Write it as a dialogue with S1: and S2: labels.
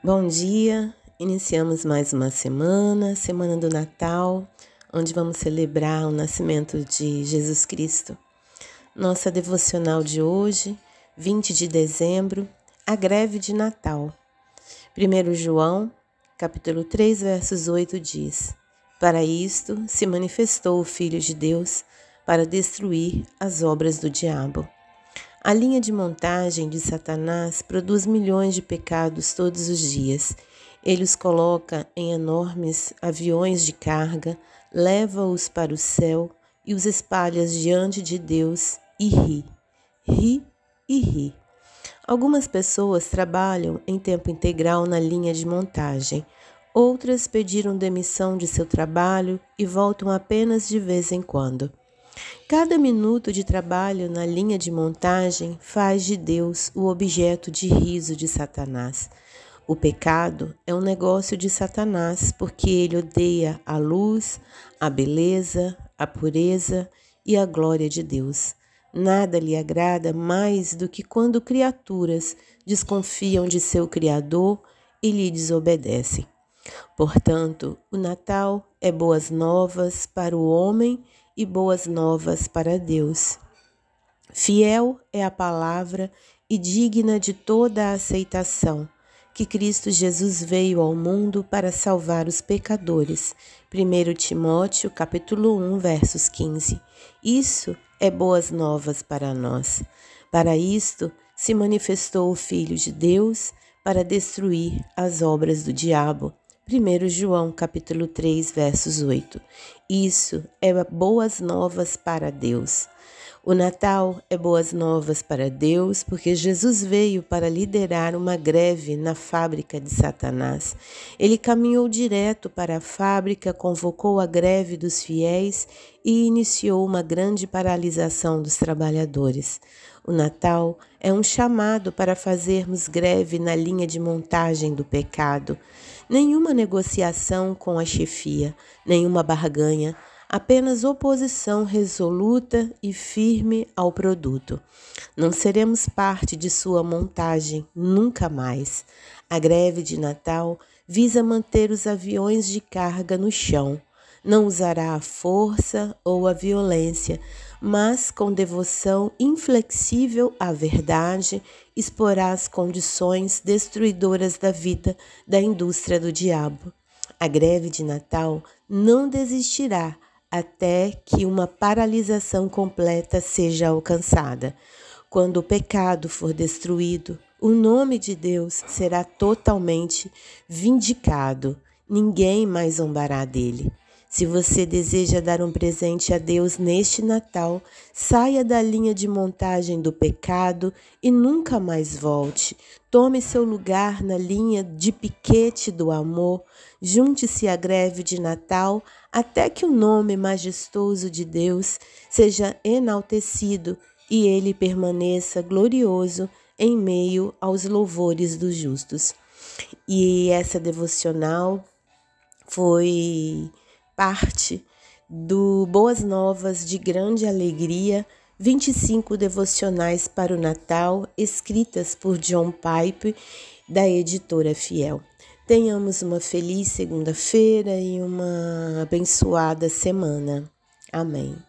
S1: Bom dia, iniciamos mais uma semana, semana do Natal, onde vamos celebrar o nascimento de Jesus Cristo. Nossa devocional de hoje, 20 de dezembro, a greve de Natal. 1 João, capítulo 3, versos 8 diz: Para isto se manifestou o Filho de Deus, para destruir as obras do diabo. A linha de montagem de Satanás produz milhões de pecados todos os dias. Ele os coloca em enormes aviões de carga, leva-os para o céu e os espalha diante de Deus e ri, ri e ri. Algumas pessoas trabalham em tempo integral na linha de montagem. Outras pediram demissão de seu trabalho e voltam apenas de vez em quando. Cada minuto de trabalho na linha de montagem faz de Deus o objeto de riso de Satanás. O pecado é um negócio de Satanás porque ele odeia a luz, a beleza, a pureza e a glória de Deus. Nada lhe agrada mais do que quando criaturas desconfiam de seu Criador e lhe desobedecem. Portanto, o Natal é boas novas para o homem e boas novas para Deus. Fiel é a palavra e digna de toda a aceitação que Cristo Jesus veio ao mundo para salvar os pecadores. 1 Timóteo, capítulo 1, versos 15. Isso é boas novas para nós. Para isto se manifestou o Filho de Deus para destruir as obras do diabo. 1 João capítulo 3, versos 8. Isso é boas novas para Deus. O Natal é boas novas para Deus, porque Jesus veio para liderar uma greve na fábrica de Satanás. Ele caminhou direto para a fábrica, convocou a greve dos fiéis e iniciou uma grande paralisação dos trabalhadores. O Natal é um chamado para fazermos greve na linha de montagem do pecado. Nenhuma negociação com a chefia, nenhuma barganha, apenas oposição resoluta e firme ao produto. Não seremos parte de sua montagem nunca mais. A greve de Natal visa manter os aviões de carga no chão. Não usará a força ou a violência, mas com devoção inflexível à verdade, exporá as condições destruidoras da vida da indústria do diabo. A greve de Natal não desistirá até que uma paralisação completa seja alcançada. Quando o pecado for destruído, o nome de Deus será totalmente vindicado. Ninguém mais zombará dele. Se você deseja dar um presente a Deus neste Natal, saia da linha de montagem do pecado e nunca mais volte. Tome seu lugar na linha de piquete do amor. Junte-se à greve de Natal até que o nome majestoso de Deus seja enaltecido e ele permaneça glorioso em meio aos louvores dos justos. E essa devocional foi parte do Boas Novas de Grande Alegria, 25 devocionais para o Natal, escritas por John Pipe, da editora Fiel. Tenhamos uma feliz segunda-feira e uma abençoada semana. Amém.